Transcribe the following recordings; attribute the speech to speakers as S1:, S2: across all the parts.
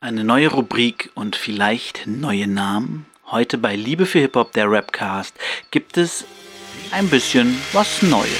S1: Eine neue Rubrik und vielleicht neue Namen. Heute bei Liebe für Hip-Hop, der Rapcast, gibt es ein bisschen was Neues.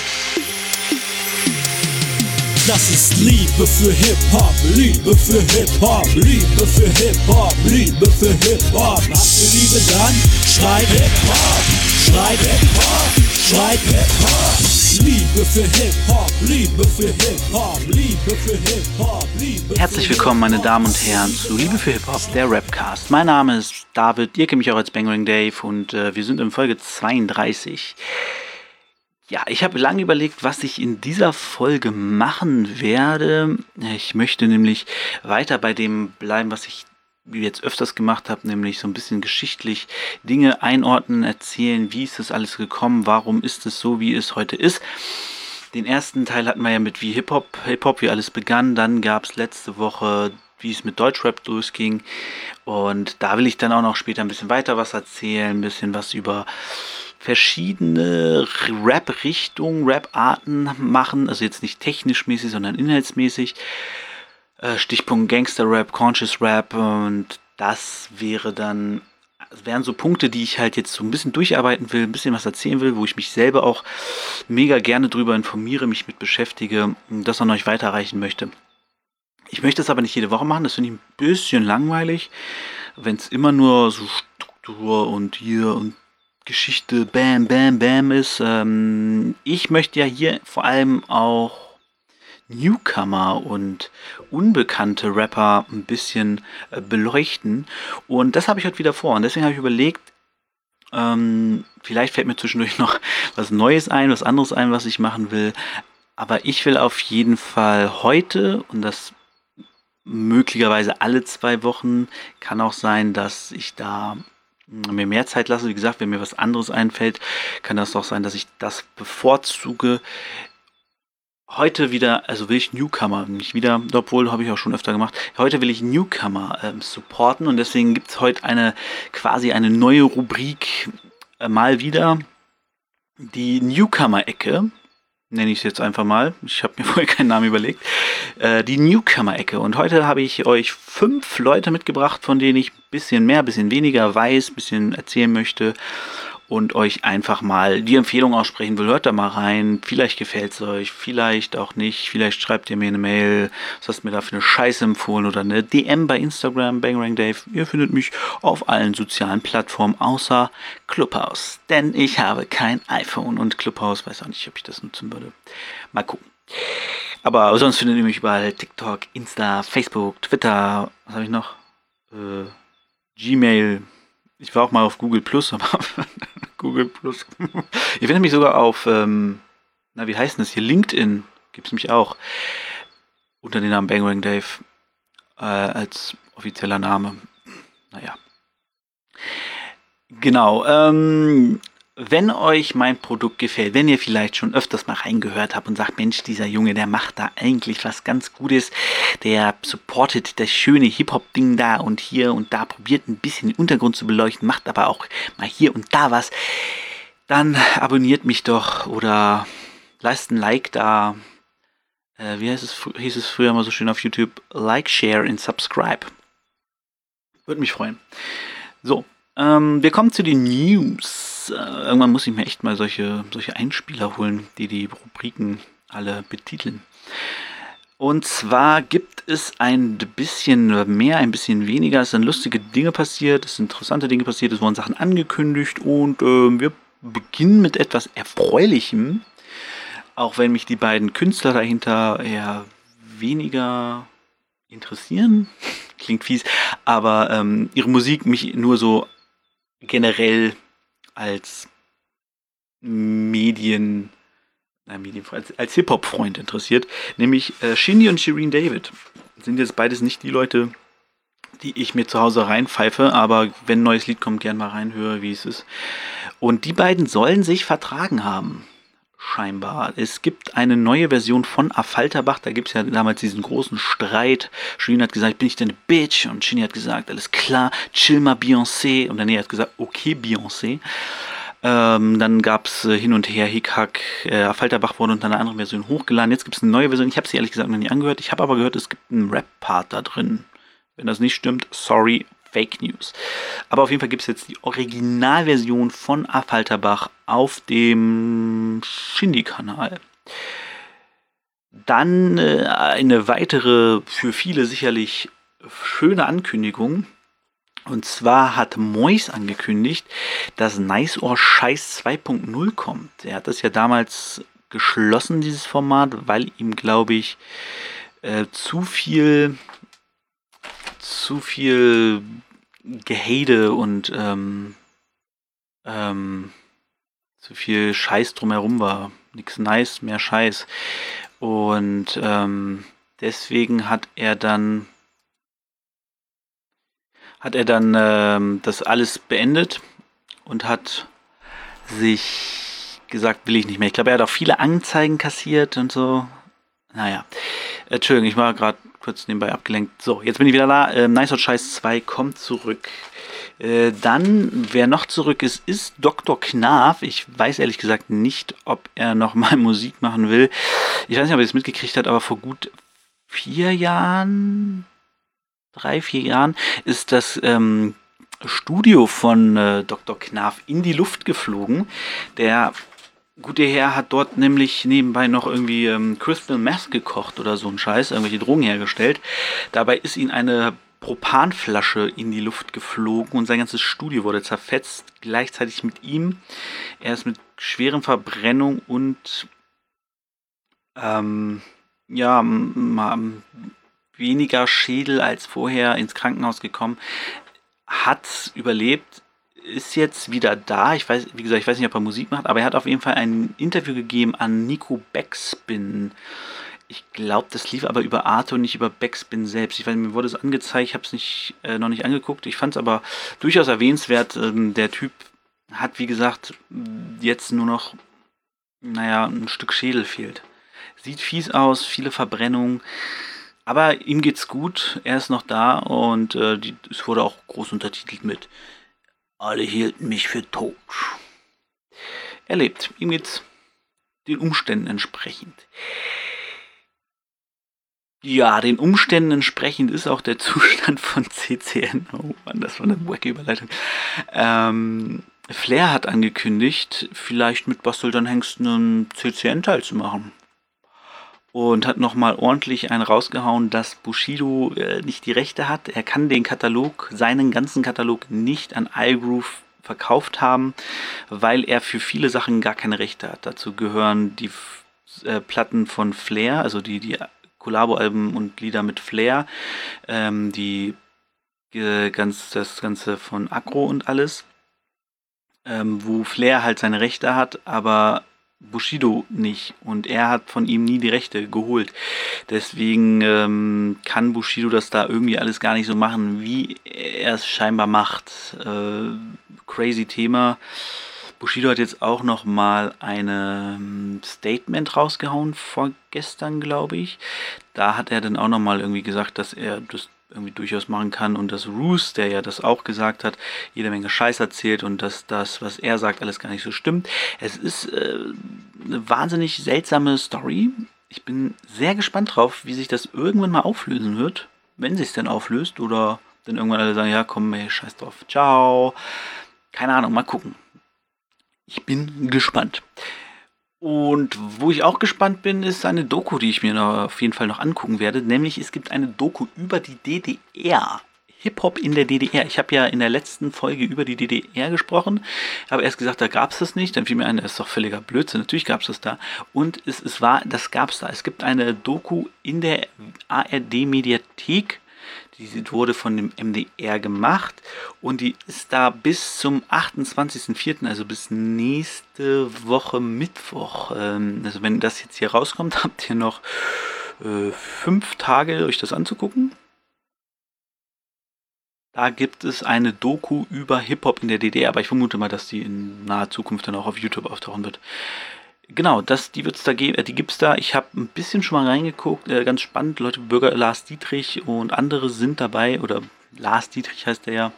S2: Das ist Liebe für Hip-Hop, Liebe für Hip-Hop, Liebe für Hip-Hop, Liebe für Hip-Hop. Hast du Liebe dann? Schrei Hip-Hop, schrei Hip-Hop, schrei Hip-Hop. Liebe für Hip-Hop, Liebe für Hip-Hop, Liebe für Hip-Hop, Liebe
S1: Herzlich willkommen, meine Damen und Herren, zu Liebe für Hip-Hop, der Rapcast. Mein Name ist David, ihr kennt mich auch als Bangering Dave und äh, wir sind in Folge 32. Ja, ich habe lange überlegt, was ich in dieser Folge machen werde. Ich möchte nämlich weiter bei dem bleiben, was ich jetzt öfters gemacht habe, nämlich so ein bisschen geschichtlich Dinge einordnen, erzählen, wie ist das alles gekommen, warum ist es so, wie es heute ist. Den ersten Teil hatten wir ja mit wie Hip-Hop, Hip-Hop, wie alles begann. Dann gab es letzte Woche, wie es mit Deutschrap losging. Und da will ich dann auch noch später ein bisschen weiter was erzählen, ein bisschen was über verschiedene Rap-Richtungen, Rap-Arten machen. Also jetzt nicht technisch mäßig, sondern inhaltsmäßig. Äh, Stichpunkt Gangster-Rap, Conscious Rap und das wäre dann wären so Punkte, die ich halt jetzt so ein bisschen durcharbeiten will, ein bisschen was erzählen will, wo ich mich selber auch mega gerne drüber informiere, mich mit beschäftige und das an euch weiterreichen möchte. Ich möchte es aber nicht jede Woche machen, das finde ich ein bisschen langweilig, wenn es immer nur so Struktur und hier und Geschichte Bam, Bam, Bam ist. Ähm, ich möchte ja hier vor allem auch Newcomer und unbekannte Rapper ein bisschen äh, beleuchten. Und das habe ich heute wieder vor. Und deswegen habe ich überlegt, ähm, vielleicht fällt mir zwischendurch noch was Neues ein, was anderes ein, was ich machen will. Aber ich will auf jeden Fall heute und das möglicherweise alle zwei Wochen, kann auch sein, dass ich da mir mehr Zeit lasse. Wie gesagt, wenn mir was anderes einfällt, kann das doch sein, dass ich das bevorzuge. Heute wieder, also will ich Newcomer, nicht wieder, obwohl habe ich auch schon öfter gemacht. Heute will ich Newcomer ähm, supporten und deswegen gibt es heute eine quasi eine neue Rubrik äh, mal wieder. Die Newcomer-Ecke nenne ich es jetzt einfach mal. Ich habe mir vorher keinen Namen überlegt. Äh, die Newcomer-Ecke. Und heute habe ich euch fünf Leute mitgebracht, von denen ich ein bisschen mehr, ein bisschen weniger weiß, ein bisschen erzählen möchte und euch einfach mal die Empfehlung aussprechen will. Hört da mal rein. Vielleicht gefällt es euch, vielleicht auch nicht. Vielleicht schreibt ihr mir eine Mail, was hast du mir da für eine Scheiße empfohlen oder eine DM bei Instagram, Bangrang Dave. Ihr findet mich auf allen sozialen Plattformen außer Clubhouse. Denn ich habe kein iPhone und Clubhouse weiß auch nicht, ob ich das nutzen würde. Mal gucken. Aber sonst findet ihr mich überall TikTok, Insta, Facebook, Twitter. Was habe ich noch? Äh, Gmail. Ich war auch mal auf Google Plus, aber Google Plus. Ihr findet mich sogar auf, ähm, na, wie heißt das hier? LinkedIn gibt es mich auch. Unter dem Namen Bangering Dave äh, als offizieller Name. Naja. Genau. Ähm, wenn euch mein Produkt gefällt, wenn ihr vielleicht schon öfters mal reingehört habt und sagt, Mensch, dieser Junge, der macht da eigentlich was ganz Gutes, der supportet das schöne Hip-Hop-Ding da und hier und da, probiert ein bisschen den Untergrund zu beleuchten, macht aber auch mal hier und da was, dann abonniert mich doch oder lasst ein Like da. Äh, wie heißt es, hieß es früher mal so schön auf YouTube? Like, Share und Subscribe. Würde mich freuen. So, ähm, wir kommen zu den News äh, irgendwann muss ich mir echt mal solche, solche Einspieler holen, die die Rubriken alle betiteln. Und zwar gibt es ein bisschen mehr, ein bisschen weniger. Es sind lustige Dinge passiert, es sind interessante Dinge passiert, es wurden Sachen angekündigt und äh, wir beginnen mit etwas Erfreulichem. Auch wenn mich die beiden Künstler dahinter eher weniger interessieren. Klingt fies, aber ähm, ihre Musik mich nur so generell als Medien, nein, Medien als, als Hip-Hop-Freund interessiert, nämlich äh, Shindy und Shireen David. Sind jetzt beides nicht die Leute, die ich mir zu Hause reinpfeife, aber wenn ein neues Lied kommt, gern mal reinhöre, wie es ist. Und die beiden sollen sich vertragen haben. Scheinbar. Es gibt eine neue Version von Affalterbach. Da gibt es ja damals diesen großen Streit. Shirin hat gesagt, bin ich denn eine Bitch? Und Shinny hat gesagt, alles klar, chill mal Beyoncé. Und Daniel hat gesagt, okay, Beyoncé. Ähm, dann gab es äh, hin und her Hickhack. Äh, Affalterbach wurde unter einer anderen Version hochgeladen. Jetzt gibt es eine neue Version. Ich habe sie ehrlich gesagt noch nie angehört. Ich habe aber gehört, es gibt einen Rap-Part da drin. Wenn das nicht stimmt, sorry, Fake News. Aber auf jeden Fall gibt es jetzt die Originalversion von Affalterbach auf dem Shindy-Kanal. Dann äh, eine weitere, für viele sicherlich schöne Ankündigung. Und zwar hat Mois angekündigt, dass Nice or Scheiß 2.0 kommt. Er hat das ja damals geschlossen, dieses Format, weil ihm, glaube ich, äh, zu viel zu viel Gehade und ähm, ähm, zu viel Scheiß drumherum war. Nichts nice, mehr Scheiß. Und ähm, deswegen hat er dann hat er dann ähm, das alles beendet und hat sich gesagt, will ich nicht mehr. Ich glaube, er hat auch viele Anzeigen kassiert und so. Naja. Entschuldigung, ich war gerade kurz nebenbei abgelenkt. So, jetzt bin ich wieder da. Äh, nice Hot Scheiß 2 kommt zurück. Äh, dann, wer noch zurück ist, ist Dr. Knaf. Ich weiß ehrlich gesagt nicht, ob er noch mal Musik machen will. Ich weiß nicht, ob er es mitgekriegt hat, aber vor gut vier Jahren, drei, vier Jahren, ist das ähm, Studio von äh, Dr. Knaf in die Luft geflogen. Der gute Herr hat dort nämlich nebenbei noch irgendwie ähm, Crystal Meth gekocht oder so ein Scheiß, irgendwelche Drogen hergestellt. Dabei ist ihm eine Propanflasche in die Luft geflogen und sein ganzes Studio wurde zerfetzt, gleichzeitig mit ihm. Er ist mit schweren Verbrennung und ähm, ja, weniger Schädel als vorher ins Krankenhaus gekommen. Hat überlebt, ist jetzt wieder da. Ich weiß, wie gesagt, ich weiß nicht, ob er Musik macht, aber er hat auf jeden Fall ein Interview gegeben an Nico Backspin. Ich glaube, das lief aber über Arte und nicht über Backspin selbst. Ich weiß, mir wurde es angezeigt, ich habe es äh, noch nicht angeguckt. Ich fand es aber durchaus erwähnenswert. Ähm, der Typ hat, wie gesagt, jetzt nur noch, naja, ein Stück Schädel fehlt. Sieht fies aus, viele Verbrennungen. Aber ihm geht's gut, er ist noch da und äh, die, es wurde auch groß untertitelt mit alle hielten mich für tot. Er lebt. Ihm geht's den Umständen entsprechend. Ja, den Umständen entsprechend ist auch der Zustand von CCN. Oh Mann, das war eine wacky Überleitung. Ähm, Flair hat angekündigt, vielleicht mit Bastel dann Hengst einen CCN-Teil zu machen und hat nochmal ordentlich einen rausgehauen, dass Bushido äh, nicht die Rechte hat. Er kann den Katalog, seinen ganzen Katalog nicht an iGroove verkauft haben, weil er für viele Sachen gar keine Rechte hat. Dazu gehören die äh, Platten von Flair, also die, die Collabo-Alben und Lieder mit Flair, ähm, die äh, ganz, das Ganze von Agro und alles, ähm, wo Flair halt seine Rechte hat, aber Bushido nicht und er hat von ihm nie die Rechte geholt. Deswegen ähm, kann Bushido das da irgendwie alles gar nicht so machen, wie er es scheinbar macht. Äh, crazy Thema. Bushido hat jetzt auch noch mal ein ähm, Statement rausgehauen vorgestern, glaube ich. Da hat er dann auch noch mal irgendwie gesagt, dass er das irgendwie durchaus machen kann und dass Roos, der ja das auch gesagt hat, jede Menge Scheiß erzählt und dass das, was er sagt, alles gar nicht so stimmt. Es ist äh, eine wahnsinnig seltsame Story. Ich bin sehr gespannt drauf, wie sich das irgendwann mal auflösen wird, wenn sich es denn auflöst oder dann irgendwann alle sagen, ja komm, ey, scheiß drauf, ciao. Keine Ahnung, mal gucken. Ich bin gespannt. Und wo ich auch gespannt bin, ist eine Doku, die ich mir auf jeden Fall noch angucken werde. Nämlich es gibt eine Doku über die DDR. Hip-Hop in der DDR. Ich habe ja in der letzten Folge über die DDR gesprochen, habe erst gesagt, da gab es das nicht. Dann fiel mir ein, das ist doch völliger Blödsinn. Natürlich gab es das da. Und es, es war, das gab es da. Es gibt eine Doku in der ARD-Mediathek die wurde von dem MDR gemacht und die ist da bis zum 28.04., also bis nächste Woche Mittwoch. Ähm, also wenn das jetzt hier rauskommt, habt ihr noch äh, fünf Tage, euch das anzugucken. Da gibt es eine Doku über Hip-Hop in der DDR, aber ich vermute mal, dass die in naher Zukunft dann auch auf YouTube auftauchen wird. Genau, das, die wird's da geben, äh, die gibt's da. Ich habe ein bisschen schon mal reingeguckt, äh, ganz spannend. Leute, Bürger Lars Dietrich und andere sind dabei, oder Lars Dietrich heißt er ja.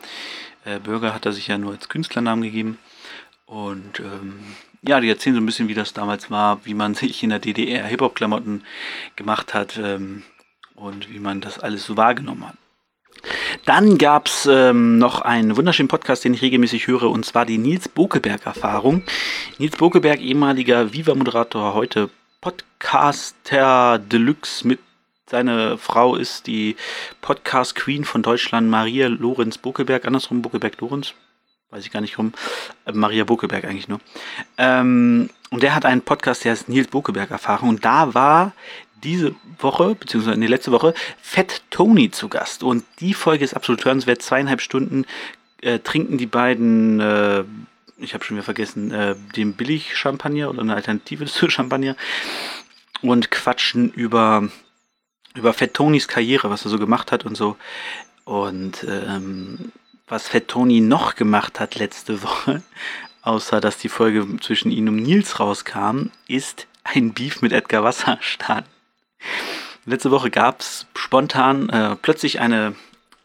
S1: Äh, Bürger hat er sich ja nur als Künstlernamen gegeben. Und ähm, ja, die erzählen so ein bisschen, wie das damals war, wie man sich in der DDR Hip-Hop-Klamotten gemacht hat ähm, und wie man das alles so wahrgenommen hat. Dann gab es ähm, noch einen wunderschönen Podcast, den ich regelmäßig höre, und zwar die Nils Bokeberg-Erfahrung. Nils Bokeberg, ehemaliger Viva-Moderator, heute Podcaster Deluxe mit seiner Frau ist die Podcast Queen von Deutschland, Maria Lorenz Bokeberg, andersrum Bokeberg Lorenz, weiß ich gar nicht rum, äh, Maria Bokeberg eigentlich nur. Ähm, und der hat einen Podcast, der heißt Nils Bokeberg Erfahrung. Und da war diese Woche, beziehungsweise in die letzte Woche, Fett Tony zu Gast. Und die Folge ist absolut hörenswert. Zweieinhalb Stunden äh, trinken die beiden, äh, ich habe schon wieder vergessen, äh, den Billig-Champagner oder eine Alternative zu Champagner und quatschen über, über Fett Tonys Karriere, was er so gemacht hat und so. Und ähm, was Fett Tony noch gemacht hat letzte Woche, außer dass die Folge zwischen ihm und Nils rauskam, ist ein Beef mit Edgar Wasserstadt. Letzte Woche gab es spontan äh, plötzlich eine,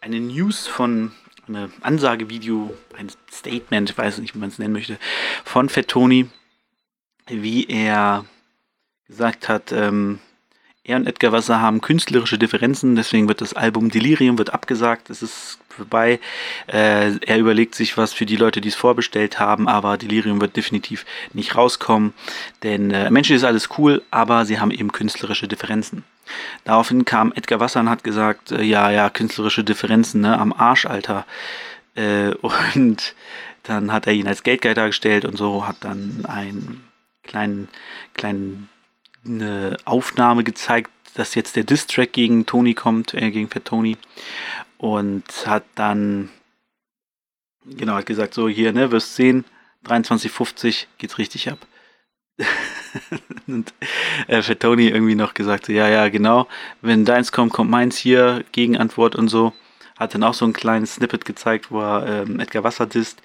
S1: eine News von, eine Ansagevideo, ein Statement, ich weiß nicht, wie man es nennen möchte, von Fett Tony, wie er gesagt hat, ähm, er und Edgar Wasser haben künstlerische Differenzen, deswegen wird das Album Delirium wird abgesagt. Es ist vorbei. Äh, er überlegt sich was für die Leute, die es vorbestellt haben, aber Delirium wird definitiv nicht rauskommen, denn äh, Menschen ist alles cool, aber sie haben eben künstlerische Differenzen. Daraufhin kam Edgar Wasser und hat gesagt, äh, ja, ja, künstlerische Differenzen, ne, am Arsch, Alter. Äh, und dann hat er ihn als Geldgeil dargestellt und so hat dann einen kleinen, kleinen eine Aufnahme gezeigt, dass jetzt der Diss-Track gegen Tony kommt, äh, gegen Fat Tony. Und hat dann, genau, hat gesagt, so hier, ne, wirst sehen, 23,50 geht's richtig ab. und äh, Fat Tony irgendwie noch gesagt, so, ja, ja, genau, wenn deins kommt, kommt meins hier, Gegenantwort und so. Hat dann auch so ein kleines Snippet gezeigt, wo er ähm, Edgar Wasser disst.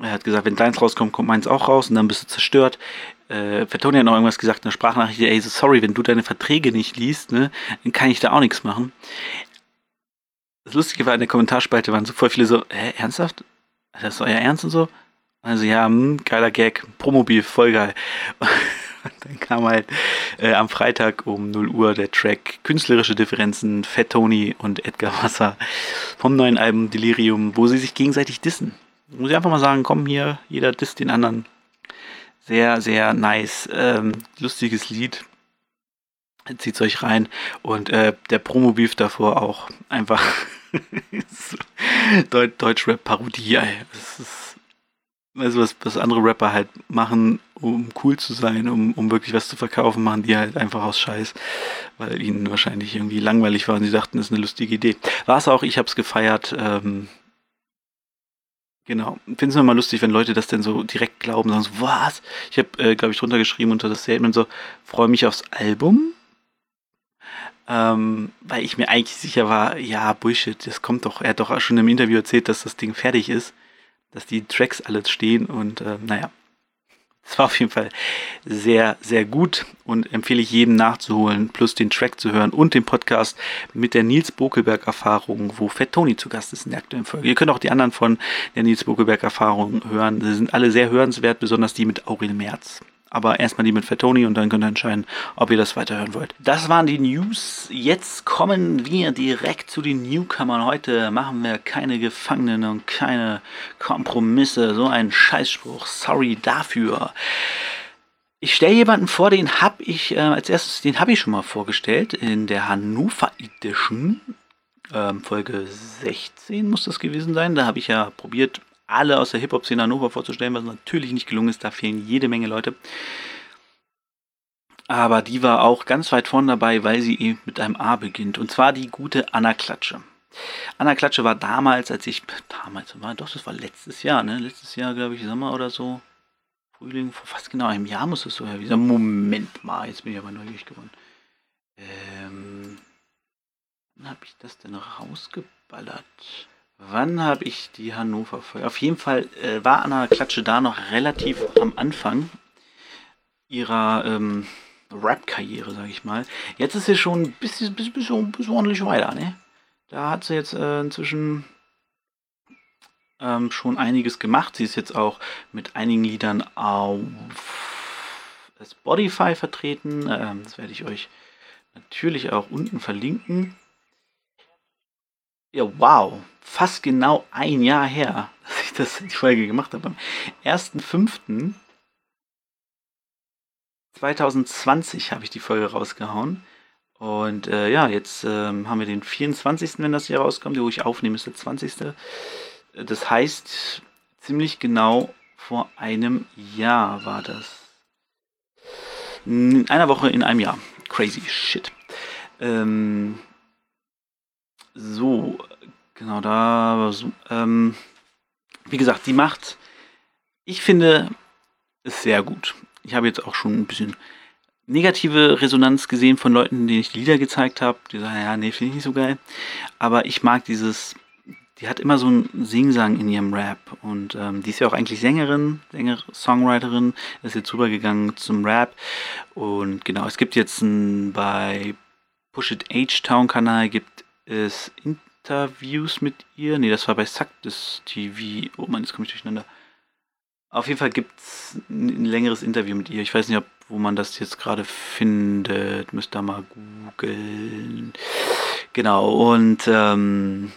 S1: Er hat gesagt, wenn deins rauskommt, kommt meins auch raus und dann bist du zerstört äh, Fatoni hat noch irgendwas gesagt, eine Sprachnachricht, ey, so sorry, wenn du deine Verträge nicht liest, ne, dann kann ich da auch nichts machen. Das Lustige war, in der Kommentarspalte waren so voll viele so, hä, ernsthaft? Das ist euer Ernst und so? Also ja, hm, geiler Gag, Promobil, voll geil. Und dann kam halt äh, am Freitag um 0 Uhr der Track Künstlerische Differenzen, Fat Tony und Edgar Wasser vom neuen Album Delirium, wo sie sich gegenseitig dissen. Muss ich einfach mal sagen, komm hier, jeder disst den anderen. Sehr, sehr nice. Ähm, lustiges Lied. Zieht's euch rein. Und äh, der Promo-Beef davor auch einfach Deutsch-Rap-Parodie, Das ist also was, was andere Rapper halt machen, um cool zu sein, um, um wirklich was zu verkaufen, machen die halt einfach aus Scheiß, weil ihnen wahrscheinlich irgendwie langweilig war und sie dachten, das ist eine lustige Idee. War es auch, ich hab's gefeiert. Ähm, Genau. Finden Sie mal lustig, wenn Leute das denn so direkt glauben, sagen so, was? Ich habe, äh, glaube ich, drunter geschrieben unter das Statement so, freue mich aufs Album. Ähm, weil ich mir eigentlich sicher war, ja, Bullshit, das kommt doch. Er hat doch schon im Interview erzählt, dass das Ding fertig ist, dass die Tracks alles stehen und äh, naja, es war auf jeden Fall sehr, sehr gut und empfehle ich jedem nachzuholen, plus den Track zu hören und den Podcast mit der Nils Bokelberg-Erfahrung, wo Fett Tony zu Gast ist in der aktuellen Folge. Ihr könnt auch die anderen von der Nils Bokelberg-Erfahrung hören. Sie sind alle sehr hörenswert, besonders die mit Aurel Merz. Aber erstmal die mit Fatoni und dann könnt ihr entscheiden, ob ihr das weiterhören wollt. Das waren die News. Jetzt kommen wir direkt zu den Newcomern. Heute machen wir keine Gefangenen und keine Kompromisse. So ein Scheißspruch. Sorry dafür. Ich stelle jemanden vor, den habe ich äh, als erstes, den habe ich schon mal vorgestellt in der Hannover Edition. Ähm, Folge 16 muss das gewesen sein. Da habe ich ja probiert, alle aus der Hip-Hop-Szene Hannover vorzustellen, was natürlich nicht gelungen ist. Da fehlen jede Menge Leute. Aber die war auch ganz weit vorne dabei, weil sie eben mit einem A beginnt. Und zwar die gute Anna Klatsche. Anna Klatsche war damals, als ich, damals war, doch, das war letztes Jahr, ne? Letztes Jahr, glaube ich, Sommer oder so. Frühling, vor fast genau einem Jahr muss es so her. Moment mal, jetzt bin ich aber neugierig geworden. Ähm, wann habe ich das denn rausgeballert? Wann habe ich die Hannover Folge? Auf jeden Fall äh, war Anna Klatsche da noch relativ am Anfang ihrer ähm, Rap-Karriere, sage ich mal. Jetzt ist sie schon ein bisschen, bisschen, bisschen, bisschen ordentlich weiter, ne? Da hat sie jetzt äh, inzwischen ähm, schon einiges gemacht. Sie ist jetzt auch mit einigen Liedern auf Spotify vertreten. Ähm, das werde ich euch natürlich auch unten verlinken. Ja, wow. Fast genau ein Jahr her, dass ich das, die Folge gemacht habe. Am 1.5.2020 habe ich die Folge rausgehauen. Und äh, ja, jetzt ähm, haben wir den 24., wenn das hier rauskommt. Wo ich aufnehme, ist der 20. Das heißt, ziemlich genau vor einem Jahr war das. In einer Woche in einem Jahr. Crazy shit. Ähm, so, genau da. Ähm, wie gesagt, die macht, ich finde, ist sehr gut. Ich habe jetzt auch schon ein bisschen negative Resonanz gesehen von Leuten, denen ich die Lieder gezeigt habe. Die sagen, ja, nee, finde ich nicht so geil. Aber ich mag dieses, die hat immer so einen Singsang in ihrem Rap. Und ähm, die ist ja auch eigentlich Sängerin, Sänger, Songwriterin, ist jetzt rübergegangen zum Rap. Und genau, es gibt jetzt ein, bei Push It H-Town Kanal gibt es Interviews mit ihr. Ne, das war bei das TV. Oh Mann, jetzt komme ich durcheinander. Auf jeden Fall gibt es ein längeres Interview mit ihr. Ich weiß nicht, ob, wo man das jetzt gerade findet. Müsst ihr mal googeln. Genau, und ähm,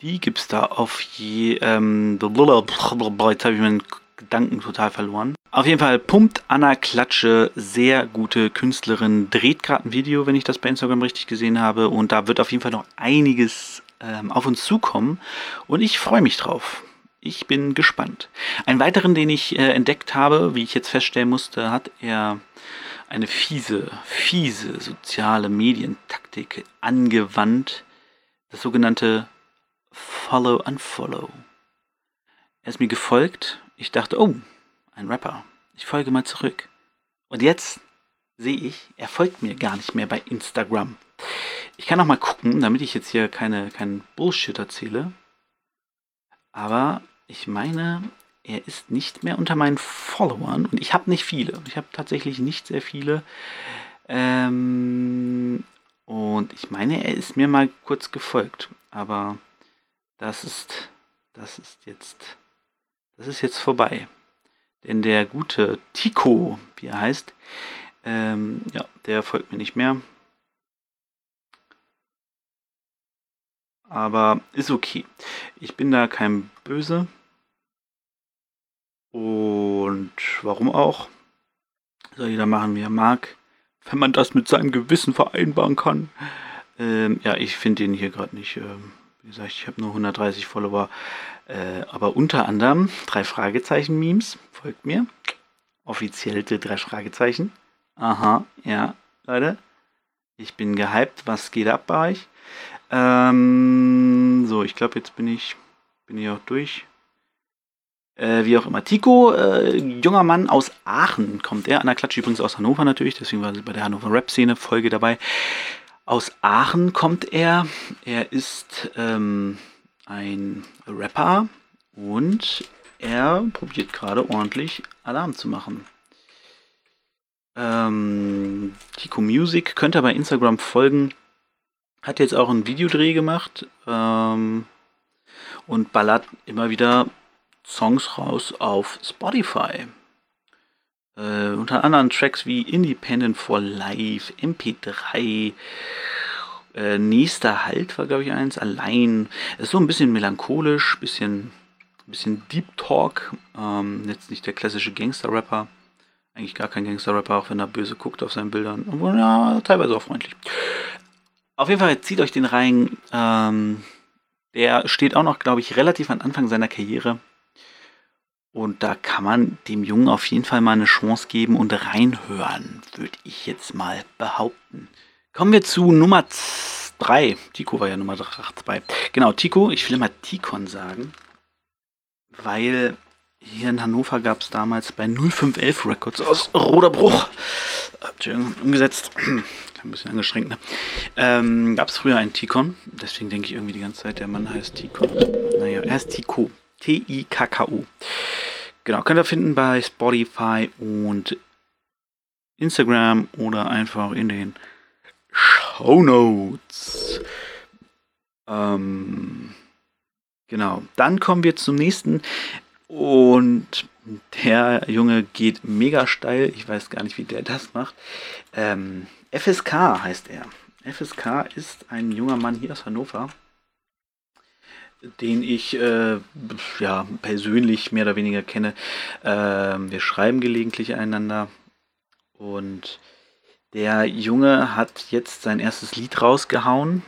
S1: die gibt es da auf je. Ähm, jetzt habe ich meinen Gedanken total verloren. Auf jeden Fall pumpt Anna Klatsche, sehr gute Künstlerin, dreht gerade ein Video, wenn ich das bei Instagram richtig gesehen habe. Und da wird auf jeden Fall noch einiges ähm, auf uns zukommen. Und ich freue mich drauf. Ich bin gespannt. Einen weiteren, den ich äh, entdeckt habe, wie ich jetzt feststellen musste, hat er eine fiese, fiese soziale Medientaktik angewandt. Das sogenannte Follow Unfollow. Er ist mir gefolgt. Ich dachte, oh, ein Rapper. Ich folge mal zurück. Und jetzt sehe ich, er folgt mir gar nicht mehr bei Instagram. Ich kann auch mal gucken, damit ich jetzt hier keine, keinen Bullshit erzähle. Aber ich meine, er ist nicht mehr unter meinen Followern und ich habe nicht viele. Ich habe tatsächlich nicht sehr viele. Ähm, und ich meine, er ist mir mal kurz gefolgt. Aber das ist, das ist jetzt, das ist jetzt vorbei. Denn der gute Tico, wie er heißt, ähm, ja, der folgt mir nicht mehr. Aber ist okay. Ich bin da kein Böse. Und warum auch? Soll jeder machen, wie er mag. Wenn man das mit seinem Gewissen vereinbaren kann. Ähm, ja, ich finde den hier gerade nicht. Ähm, wie gesagt, ich habe nur 130 Follower. Äh, aber unter anderem drei Fragezeichen-Memes. Folgt mir. Offizielle drei Fragezeichen. Aha, ja, Leute. Ich bin gehypt. Was geht ab bei euch? Ähm, so, ich glaube, jetzt bin ich, bin ich auch durch. Äh, wie auch immer. Tico, äh, junger Mann aus Aachen kommt er. An der Klatsche übrigens aus Hannover natürlich, deswegen war sie bei der Hannover Rap-Szene Folge dabei. Aus Aachen kommt er. Er ist ähm, ein Rapper und er probiert gerade ordentlich Alarm zu machen. Ähm, Tico Music könnt ihr bei Instagram folgen. Hat jetzt auch einen Videodreh gemacht ähm, und ballert immer wieder Songs raus auf Spotify. Äh, unter anderem Tracks wie Independent for Life, MP3, äh, Nächster Halt war, glaube ich, eins, allein. Ist so ein bisschen melancholisch, bisschen, bisschen Deep Talk. Ähm, jetzt nicht der klassische Gangster-Rapper. Eigentlich gar kein Gangster-Rapper, auch wenn er böse guckt auf seinen Bildern. Obwohl, ja, teilweise auch freundlich. Auf jeden Fall zieht euch den rein. Ähm, der steht auch noch, glaube ich, relativ am Anfang seiner Karriere. Und da kann man dem Jungen auf jeden Fall mal eine Chance geben und reinhören, würde ich jetzt mal behaupten. Kommen wir zu Nummer 3. Tico war ja Nummer 2. Genau, Tico, ich will immer Tikon sagen, weil hier in Hannover gab es damals bei 0511 Records aus Roderbruch, umgesetzt, ein bisschen angestrengt, ne? Ähm, gab es früher einen Tikon, deswegen denke ich irgendwie die ganze Zeit, der Mann heißt Tikon. Naja, er ist Tico. T-I-K-K-O. Genau, könnt ihr finden bei Spotify und Instagram oder einfach in den Show Notes. Ähm, genau, dann kommen wir zum nächsten und der Junge geht mega steil. Ich weiß gar nicht, wie der das macht. Ähm, FSK heißt er. FSK ist ein junger Mann hier aus Hannover. Den ich äh, ja, persönlich mehr oder weniger kenne. Äh, wir schreiben gelegentlich einander und der Junge hat jetzt sein erstes Lied rausgehauen,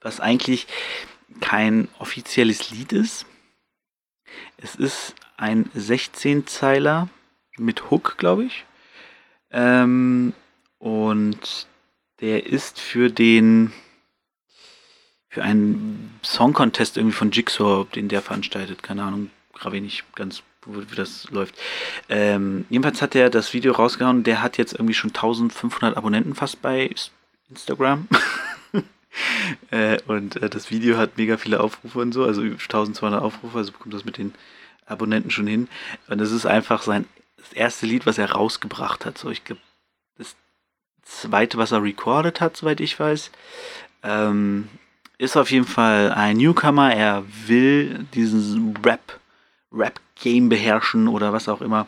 S1: was eigentlich kein offizielles Lied ist. Es ist ein 16-Zeiler mit Hook, glaube ich. Ähm, und der ist für den für einen Song Contest irgendwie von Jigsaw, den der veranstaltet. Keine Ahnung, gerade nicht ganz, wie das läuft. Ähm, jedenfalls hat er das Video rausgehauen. Der hat jetzt irgendwie schon 1500 Abonnenten fast bei Instagram. äh, und äh, das Video hat mega viele Aufrufe und so, also 1200 Aufrufe, also bekommt das mit den Abonnenten schon hin. Und es ist einfach sein das erste Lied, was er rausgebracht hat. So, ich glaube, das zweite, was er recorded hat, soweit ich weiß. Ähm, ist auf jeden Fall ein Newcomer. Er will diesen Rap, Rap-Game beherrschen oder was auch immer.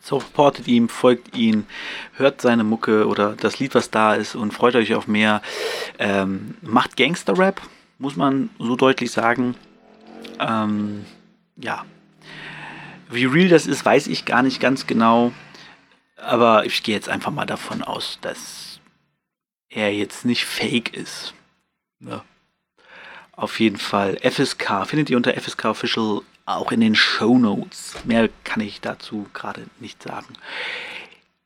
S1: Supportet ihm, folgt ihm, hört seine Mucke oder das Lied, was da ist und freut euch auf mehr. Ähm, macht Gangster-Rap, muss man so deutlich sagen. Ähm, ja. Wie real das ist, weiß ich gar nicht ganz genau. Aber ich gehe jetzt einfach mal davon aus, dass er jetzt nicht fake ist. Ja. Auf jeden Fall. FSK findet ihr unter FSK Official auch in den Show Notes. Mehr kann ich dazu gerade nicht sagen.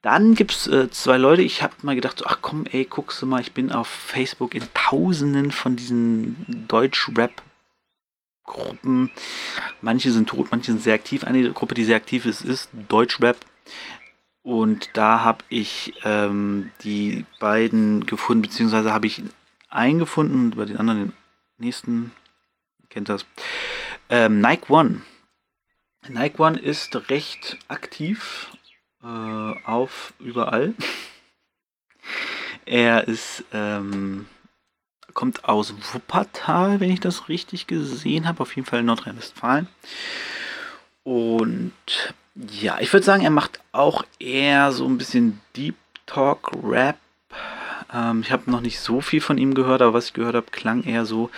S1: Dann gibt es äh, zwei Leute, ich habe mal gedacht, ach komm, ey, guckst du mal, ich bin auf Facebook in tausenden von diesen Deutsch-Rap-Gruppen. Manche sind tot, manche sind sehr aktiv. Eine Gruppe, die sehr aktiv ist, ist Deutsch-Rap. Und da habe ich ähm, die beiden gefunden, beziehungsweise habe ich einen gefunden und bei den anderen den nächsten, kennt das. Ähm, Nike One. Nike One ist recht aktiv äh, auf überall. er ist, ähm, kommt aus Wuppertal, wenn ich das richtig gesehen habe. Auf jeden Fall Nordrhein-Westfalen. Und ja, ich würde sagen, er macht auch eher so ein bisschen Deep Talk Rap ähm, ich habe noch nicht so viel von ihm gehört, aber was ich gehört habe, klang eher so.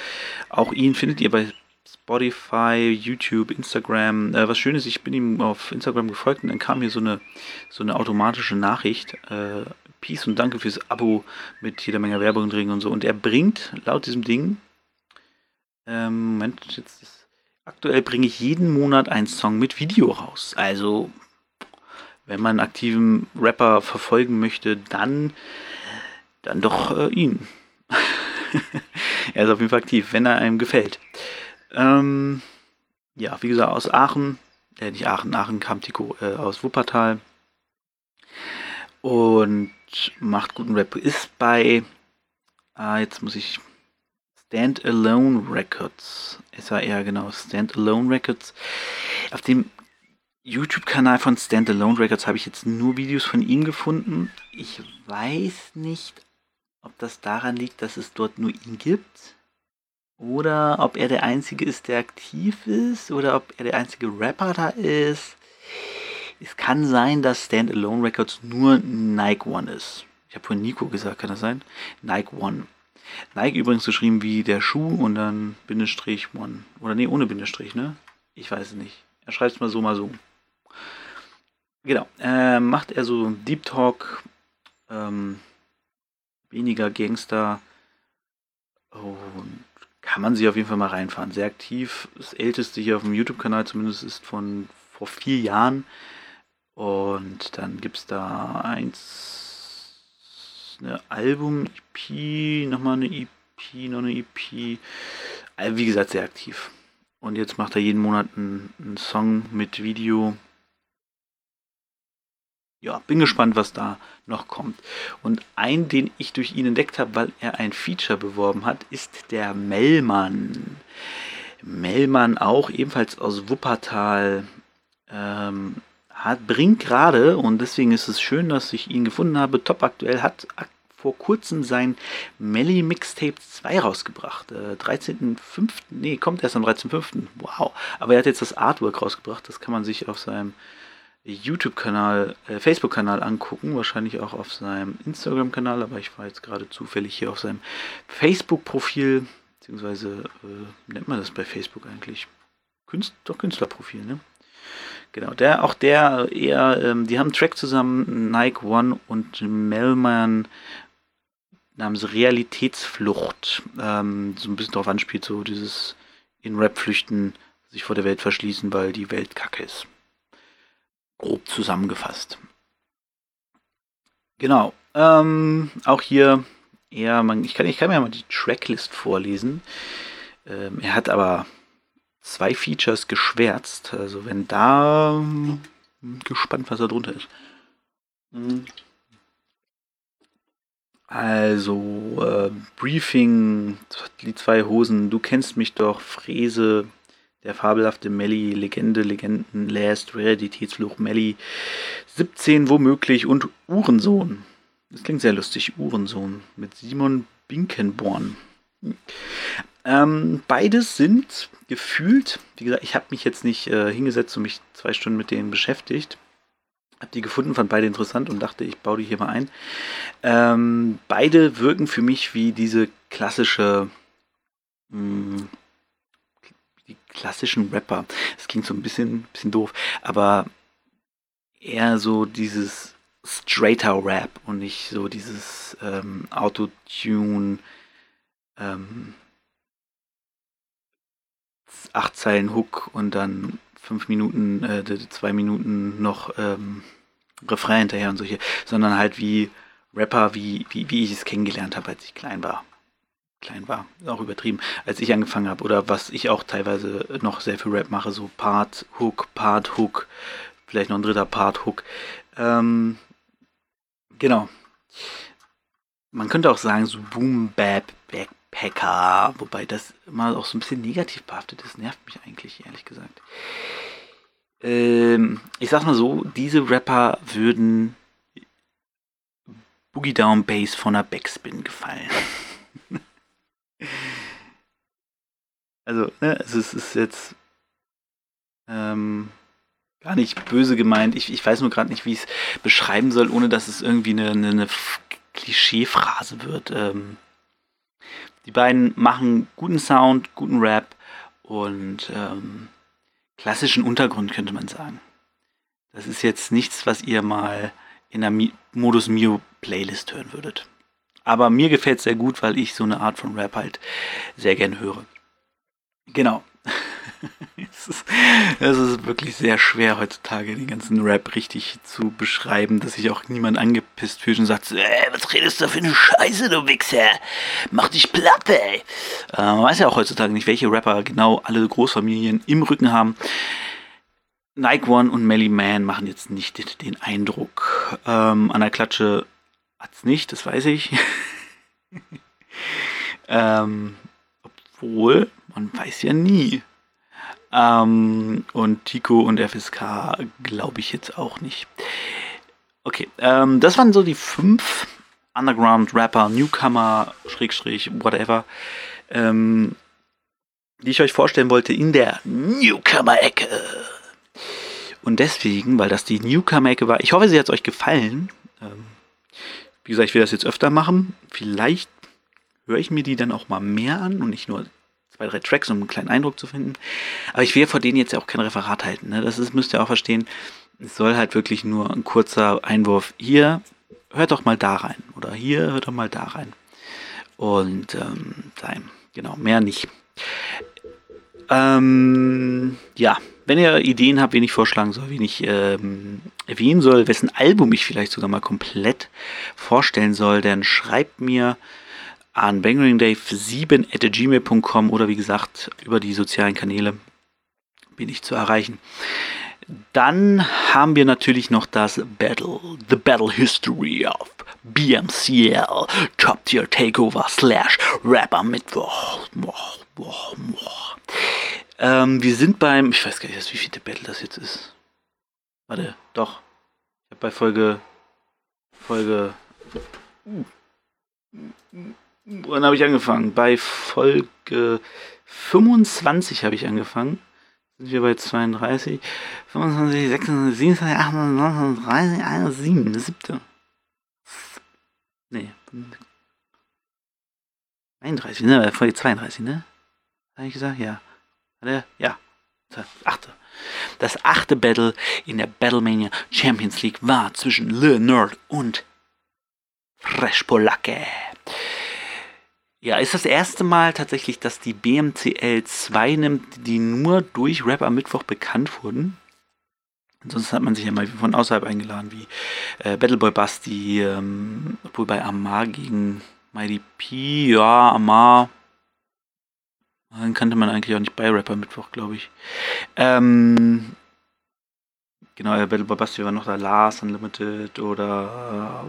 S1: Auch ihn findet ihr bei Spotify, YouTube, Instagram. Äh, was schön ist, ich bin ihm auf Instagram gefolgt und dann kam hier so eine, so eine automatische Nachricht. Äh, Peace und danke fürs Abo mit jeder Menge Werbung drin und so. Und er bringt laut diesem Ding, ähm, Moment, jetzt ist, aktuell bringe ich jeden Monat einen Song mit Video raus. Also, wenn man einen aktiven Rapper verfolgen möchte, dann dann doch äh, ihn. er ist auf jeden Fall aktiv, wenn er einem gefällt. Ähm, ja, wie gesagt, aus Aachen, äh, nicht Aachen, Aachen kam Tico äh, aus Wuppertal und macht guten Rap. Ist bei, ah, jetzt muss ich, Standalone Records, SAR genau, Standalone Records. Auf dem YouTube-Kanal von Standalone Records habe ich jetzt nur Videos von ihm gefunden. Ich weiß nicht, ob das daran liegt, dass es dort nur ihn gibt. Oder ob er der Einzige ist, der aktiv ist. Oder ob er der einzige Rapper da ist. Es kann sein, dass Standalone Records nur Nike One ist. Ich habe vorhin Nico gesagt, kann das sein? Nike One. Nike übrigens geschrieben wie der Schuh und dann Bindestrich One. Oder nee, ohne Bindestrich, ne? Ich weiß es nicht. Er schreibt es mal so, mal so. Genau. Äh, macht er so Deep Talk, ähm, weniger Gangster. Und kann man sich auf jeden Fall mal reinfahren. Sehr aktiv. Das älteste hier auf dem YouTube-Kanal zumindest ist von vor vier Jahren. Und dann gibt es da eins, eine Album-EP, nochmal eine EP, noch eine EP. Also wie gesagt, sehr aktiv. Und jetzt macht er jeden Monat einen, einen Song mit Video ja, bin gespannt, was da noch kommt. Und ein, den ich durch ihn entdeckt habe, weil er ein Feature beworben hat, ist der Mellmann. Mellmann auch ebenfalls aus Wuppertal. Ähm, hat, bringt gerade, und deswegen ist es schön, dass ich ihn gefunden habe, top aktuell, hat vor kurzem sein Melly Mixtape 2 rausgebracht. Äh, 13.05. Nee, kommt erst am 13.05. Wow. Aber er hat jetzt das Artwork rausgebracht. Das kann man sich auf seinem YouTube-Kanal, äh, Facebook-Kanal angucken, wahrscheinlich auch auf seinem Instagram-Kanal, aber ich war jetzt gerade zufällig hier auf seinem Facebook-Profil, beziehungsweise äh, nennt man das bei Facebook eigentlich? Künst, doch Künstlerprofil, ne? Genau, der, auch der eher, ähm, die haben einen Track zusammen, Nike One und Melman namens Realitätsflucht. Ähm, so ein bisschen darauf anspielt, so dieses in Rap flüchten, sich vor der Welt verschließen, weil die Welt kacke ist. Grob zusammengefasst. Genau. Ähm, auch hier eher, man, ich, kann, ich kann mir mal die Tracklist vorlesen. Ähm, er hat aber zwei Features geschwärzt. Also wenn da hm, gespannt, was da drunter ist. Hm. Also, äh, Briefing, die zwei Hosen, du kennst mich doch, Fräse, der fabelhafte Melly, Legende, Legenden, Last, Realitätsfluch, Melly, 17 womöglich und Uhrensohn. Das klingt sehr lustig, Uhrensohn, mit Simon Binkenborn. Ähm, beides sind gefühlt, wie gesagt, ich habe mich jetzt nicht äh, hingesetzt und mich zwei Stunden mit denen beschäftigt. Habe die gefunden, fand beide interessant und dachte, ich baue die hier mal ein. Ähm, beide wirken für mich wie diese klassische, mh, hm, klassischen Rapper. Das klingt so ein bisschen, bisschen doof, aber eher so dieses straighter Rap und nicht so dieses ähm, Autotune, ähm, acht Zeilen Hook und dann fünf Minuten, äh, zwei Minuten noch ähm, Refrain hinterher und solche, sondern halt wie Rapper, wie, wie, wie ich es kennengelernt habe, als ich klein war. Klein war, auch übertrieben, als ich angefangen habe oder was ich auch teilweise noch sehr viel Rap mache, so Part, Hook, Part, Hook, vielleicht noch ein dritter Part, Hook. Ähm, genau. Man könnte auch sagen, so Boom, Bap, Backpacker, wobei das immer auch so ein bisschen negativ behaftet ist, nervt mich eigentlich, ehrlich gesagt. Ähm, ich sag's mal so, diese Rapper würden Boogie Down Bass von der Backspin gefallen. also, ne, es ist, ist jetzt ähm, gar nicht böse gemeint. Ich, ich weiß nur gerade nicht, wie ich es beschreiben soll, ohne dass es irgendwie eine, eine, eine Klischeephrase wird. Ähm, die beiden machen guten Sound, guten Rap und ähm, klassischen Untergrund, könnte man sagen. Das ist jetzt nichts, was ihr mal in der Mi Modus Mio Playlist hören würdet. Aber mir gefällt es sehr gut, weil ich so eine Art von Rap halt sehr gern höre. Genau. es, ist, es ist wirklich sehr schwer heutzutage, den ganzen Rap richtig zu beschreiben, dass sich auch niemand angepisst fühlt und sagt, äh, was redest du für eine Scheiße, du Wichser? Mach dich platt, ey. Äh, man weiß ja auch heutzutage nicht, welche Rapper genau alle Großfamilien im Rücken haben. Nike One und Melly Man machen jetzt nicht den Eindruck. Ähm, an der Klatsche hat's nicht, das weiß ich. ähm, obwohl, man weiß ja nie. Ähm, und Tico und FSK glaube ich jetzt auch nicht. Okay, ähm, das waren so die fünf Underground-Rapper, Newcomer, Schrägstrich, whatever, ähm, die ich euch vorstellen wollte in der Newcomer-Ecke. Und deswegen, weil das die Newcomer-Ecke war, ich hoffe, sie hat euch gefallen. Ähm, wie gesagt, ich will das jetzt öfter machen. Vielleicht höre ich mir die dann auch mal mehr an und nicht nur zwei, drei Tracks, um einen kleinen Eindruck zu finden. Aber ich will vor denen jetzt ja auch kein Referat halten. Ne? Das ist, müsst ihr auch verstehen. Es soll halt wirklich nur ein kurzer Einwurf. Hier, hört doch mal da rein. Oder hier, hört doch mal da rein. Und ähm, sein. Genau, mehr nicht. Ähm, ja, wenn ihr Ideen habt, wen ich vorschlagen soll, wen ich ähm, erwähnen soll, wessen Album ich vielleicht sogar mal komplett vorstellen soll, dann schreibt mir an bangeringdave7 at gmail.com oder wie gesagt über die sozialen Kanäle bin ich zu erreichen. Dann haben wir natürlich noch das Battle, The Battle History of BMCL, Top Tier Takeover slash Rapper Mittwoch. Ähm, wir sind beim, ich weiß gar nicht, wie viel der Battle das jetzt ist. Warte, doch. Ich habe bei Folge, Folge, Wann habe ich angefangen? Bei Folge 25 habe ich angefangen. Sind wir bei 32, 25, 26, 27, 28, 30, 31, 7. Nee. 31, ne? Folge 32, ne? Habe ich gesagt? Ja. Ja. Das achte. Das achte Battle in der Battlemania Champions League war zwischen Le Nerd und Fresh Polacke. Ja, ist das erste Mal tatsächlich, dass die BMCL 2 nimmt, die nur durch Rap am Mittwoch bekannt wurden. Ansonsten hat man sich ja mal von außerhalb eingeladen, wie äh, Battleboy Basti, ähm, obwohl bei Amar gegen Mighty P, ja, Amar, den kannte man eigentlich auch nicht bei Rapper Mittwoch, glaube ich. Ähm, genau, äh, Battleboy Basti war noch da, Lars Unlimited oder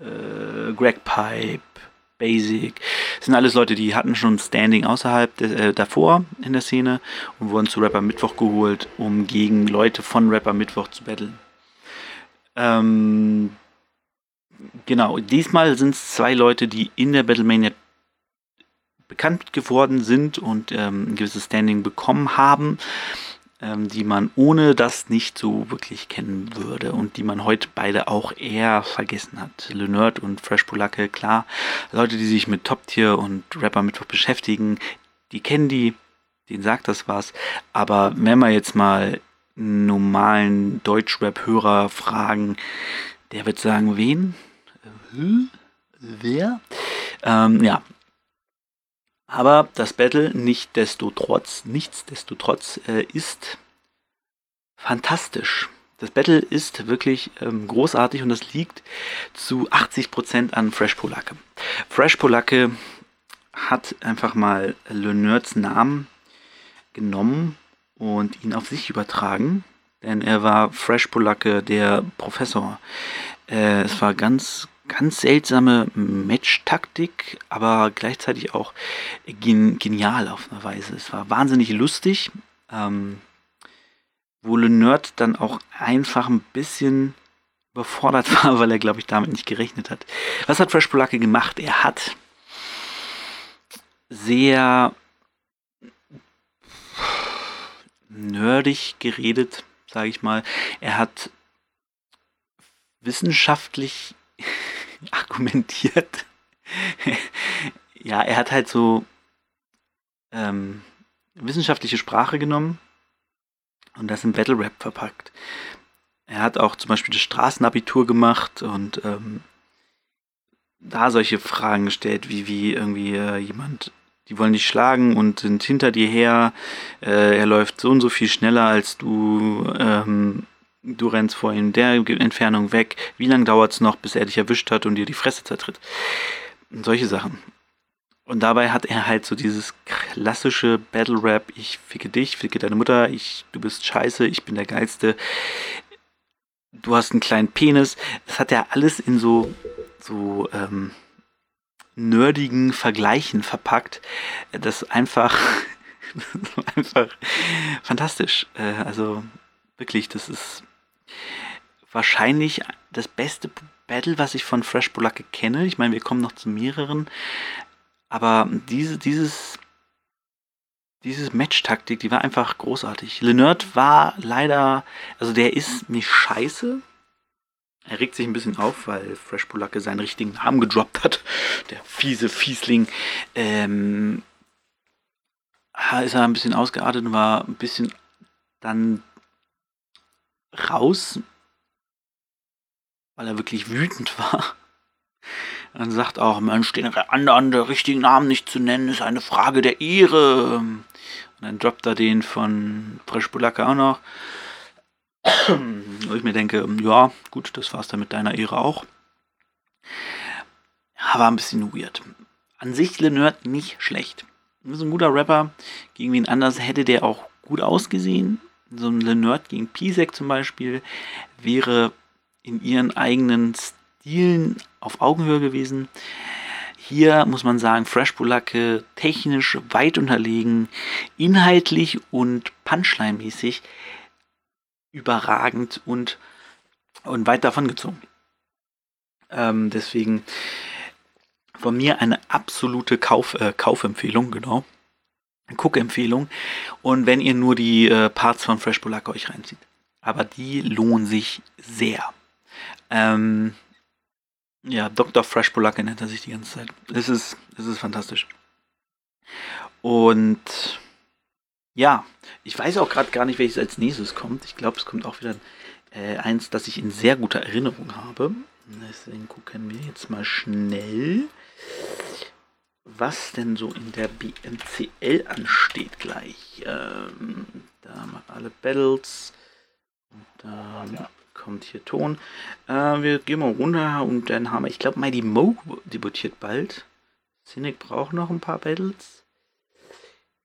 S1: äh, Greg Pipe, Basic. Das sind alles Leute, die hatten schon Standing außerhalb de, äh, davor in der Szene und wurden zu Rapper Mittwoch geholt, um gegen Leute von Rapper Mittwoch zu battlen. Ähm, genau, diesmal sind es zwei Leute, die in der Battlemania bekannt geworden sind und ähm, ein gewisses Standing bekommen haben ähm, die man ohne das nicht so wirklich kennen würde und die man heute beide auch eher vergessen hat. Le Nerd und Fresh Polacke, klar, Leute, die sich mit Top-Tier und Rapper Mittwoch beschäftigen, die kennen die, denen sagt das was, aber wenn wir jetzt mal normalen Deutschrap-Hörer fragen, der wird sagen, wen? Äh, wer? Ähm, ja, aber das Battle nicht desto trotz, nichtsdestotrotz äh, ist fantastisch. Das Battle ist wirklich ähm, großartig und das liegt zu 80% an Fresh Polacke. Fresh Polacke hat einfach mal Le Nerds Namen genommen und ihn auf sich übertragen, denn er war Fresh Polacke, der Professor. Äh, es war ganz ganz seltsame Match-Taktik, aber gleichzeitig auch gen genial auf eine Weise. Es war wahnsinnig lustig, ähm, wo Le Nerd dann auch einfach ein bisschen überfordert war, weil er, glaube ich, damit nicht gerechnet hat. Was hat Fresh Polacke gemacht? Er hat sehr nerdig geredet, sage ich mal. Er hat wissenschaftlich argumentiert. ja, er hat halt so ähm, wissenschaftliche Sprache genommen und das in Battle Rap verpackt. Er hat auch zum Beispiel das Straßenabitur gemacht und ähm, da solche Fragen gestellt, wie, wie irgendwie äh, jemand, die wollen dich schlagen und sind hinter dir her, äh, er läuft so und so viel schneller als du, ähm, du rennst vor ihm der Entfernung weg, wie lange dauert es noch, bis er dich erwischt hat und dir die Fresse zertritt. Und solche Sachen. Und dabei hat er halt so dieses klassische Battle Rap, ich ficke dich, ficke deine Mutter, ich, du bist scheiße, ich bin der Geilste, du hast einen kleinen Penis. Das hat er alles in so, so ähm, nerdigen Vergleichen verpackt. Das einfach, einfach fantastisch. Äh, also wirklich, das ist wahrscheinlich das beste Battle, was ich von Fresh Polacke kenne. Ich meine, wir kommen noch zu mehreren. Aber diese, dieses, dieses Match-Taktik, die war einfach großartig. Leonard war leider, also der ist nicht scheiße. Er regt sich ein bisschen auf, weil Fresh Polacke seinen richtigen Namen gedroppt hat. Der fiese Fiesling. Ähm, ist er ein bisschen ausgeartet und war ein bisschen dann raus, weil er wirklich wütend war. Und sagt auch, Mensch, den anderen der richtigen Namen nicht zu nennen, ist eine Frage der Ehre. Und dann droppt er den von Fresh Bulacke auch noch. Wo ich mir denke, ja, gut, das war's dann mit deiner Ehre auch. War ein bisschen weird. An sich Lenert nicht schlecht. Ist ein guter Rapper. Gegen wen anders hätte der auch gut ausgesehen so ein Lenert gegen Pisek zum Beispiel wäre in ihren eigenen Stilen auf Augenhöhe gewesen. Hier muss man sagen, Fresh Polacke technisch weit unterlegen, inhaltlich und Punchline-mäßig überragend und, und weit davon gezogen. Ähm, deswegen von mir eine absolute Kauf, äh, Kaufempfehlung, genau. Cook-Empfehlung. Und wenn ihr nur die äh, Parts von Fresh Polak euch reinzieht. Aber die lohnen sich sehr. Ähm, Ja, Dr. Fresh Polacke nennt er sich die ganze Zeit. Es ist, es ist fantastisch. Und ja, ich weiß auch gerade gar nicht, welches als nächstes kommt. Ich glaube, es kommt auch wieder äh, eins, das ich in sehr guter Erinnerung habe. Deswegen gucken wir jetzt mal schnell, was denn so in der BMCL ansteht gleich. Ähm, da haben wir alle Battles. Und da kommt hier Ton. Äh, wir gehen mal runter und dann haben wir, ich glaube, Mighty Mo debütiert bald. Cynic braucht noch ein paar Battles.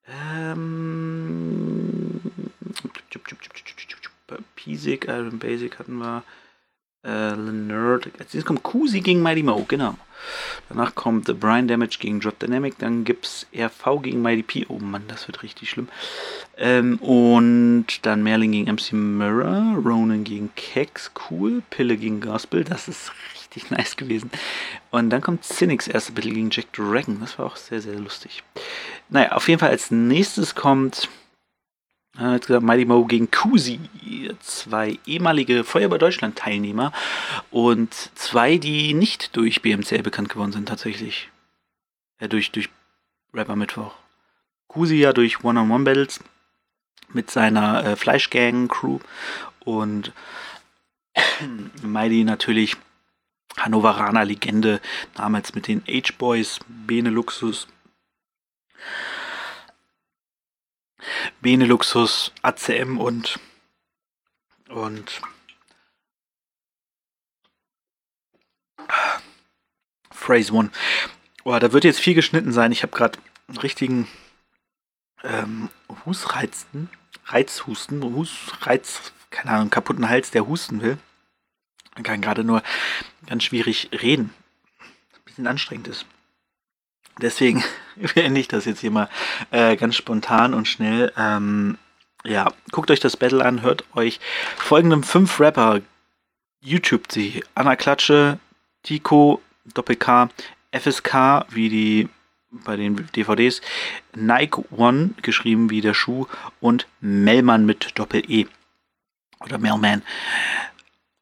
S1: Ähm, Pisik, Iron Basic hatten wir. Äh, Leonard. Nächstes kommt Kusi gegen Mighty Mo, genau. Danach kommt The Brian Damage gegen Drop Dynamic. Dann gibt es RV gegen Mighty P. Oh Mann, das wird richtig schlimm. Ähm, und dann Merlin gegen MC Mirror. Ronan gegen Kex, cool. Pille gegen Gospel, das ist richtig nice gewesen. Und dann kommt Cynics erste Battle gegen Jack Dragon. Das war auch sehr, sehr lustig. Naja, auf jeden Fall als nächstes kommt jetzt gesagt, Mighty Mo gegen Kusi. Zwei ehemalige Feuerwehr Deutschland Teilnehmer und zwei, die nicht durch BMCL bekannt geworden sind, tatsächlich. Äh, durch, durch Rapper Mittwoch. Kusi ja durch One-on-One-Battles mit seiner äh, Fleischgang-Crew und Mighty natürlich Hannoveraner Legende, damals mit den H-Boys, Beneluxus Beneluxus, ACM und und Phrase One. Oh, da wird jetzt viel geschnitten sein. Ich habe gerade einen richtigen ähm, Husreizen, Reizhusten, Husreiz, keine Ahnung, kaputten Hals, der husten will. Man kann gerade nur ganz schwierig reden. Ein bisschen anstrengend ist. Deswegen beende ich das jetzt hier mal äh, ganz spontan und schnell. Ähm, ja, guckt euch das Battle an, hört euch folgendem fünf Rapper YouTube sie. Anna Klatsche, Tico, Doppel K, FSK, wie die bei den DVDs, Nike One, geschrieben wie der Schuh, und Melman mit Doppel-E. Oder Melman.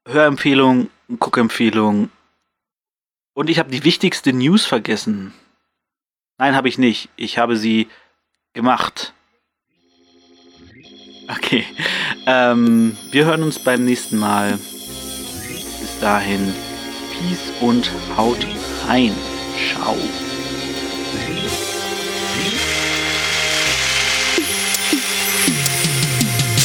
S1: Hörempfehlung, Guckempfehlung. Und ich habe die wichtigste News vergessen. Nein, habe ich nicht. Ich habe sie gemacht. Okay. Ähm, wir hören uns beim nächsten Mal. Bis dahin. Peace und haut rein. Ciao.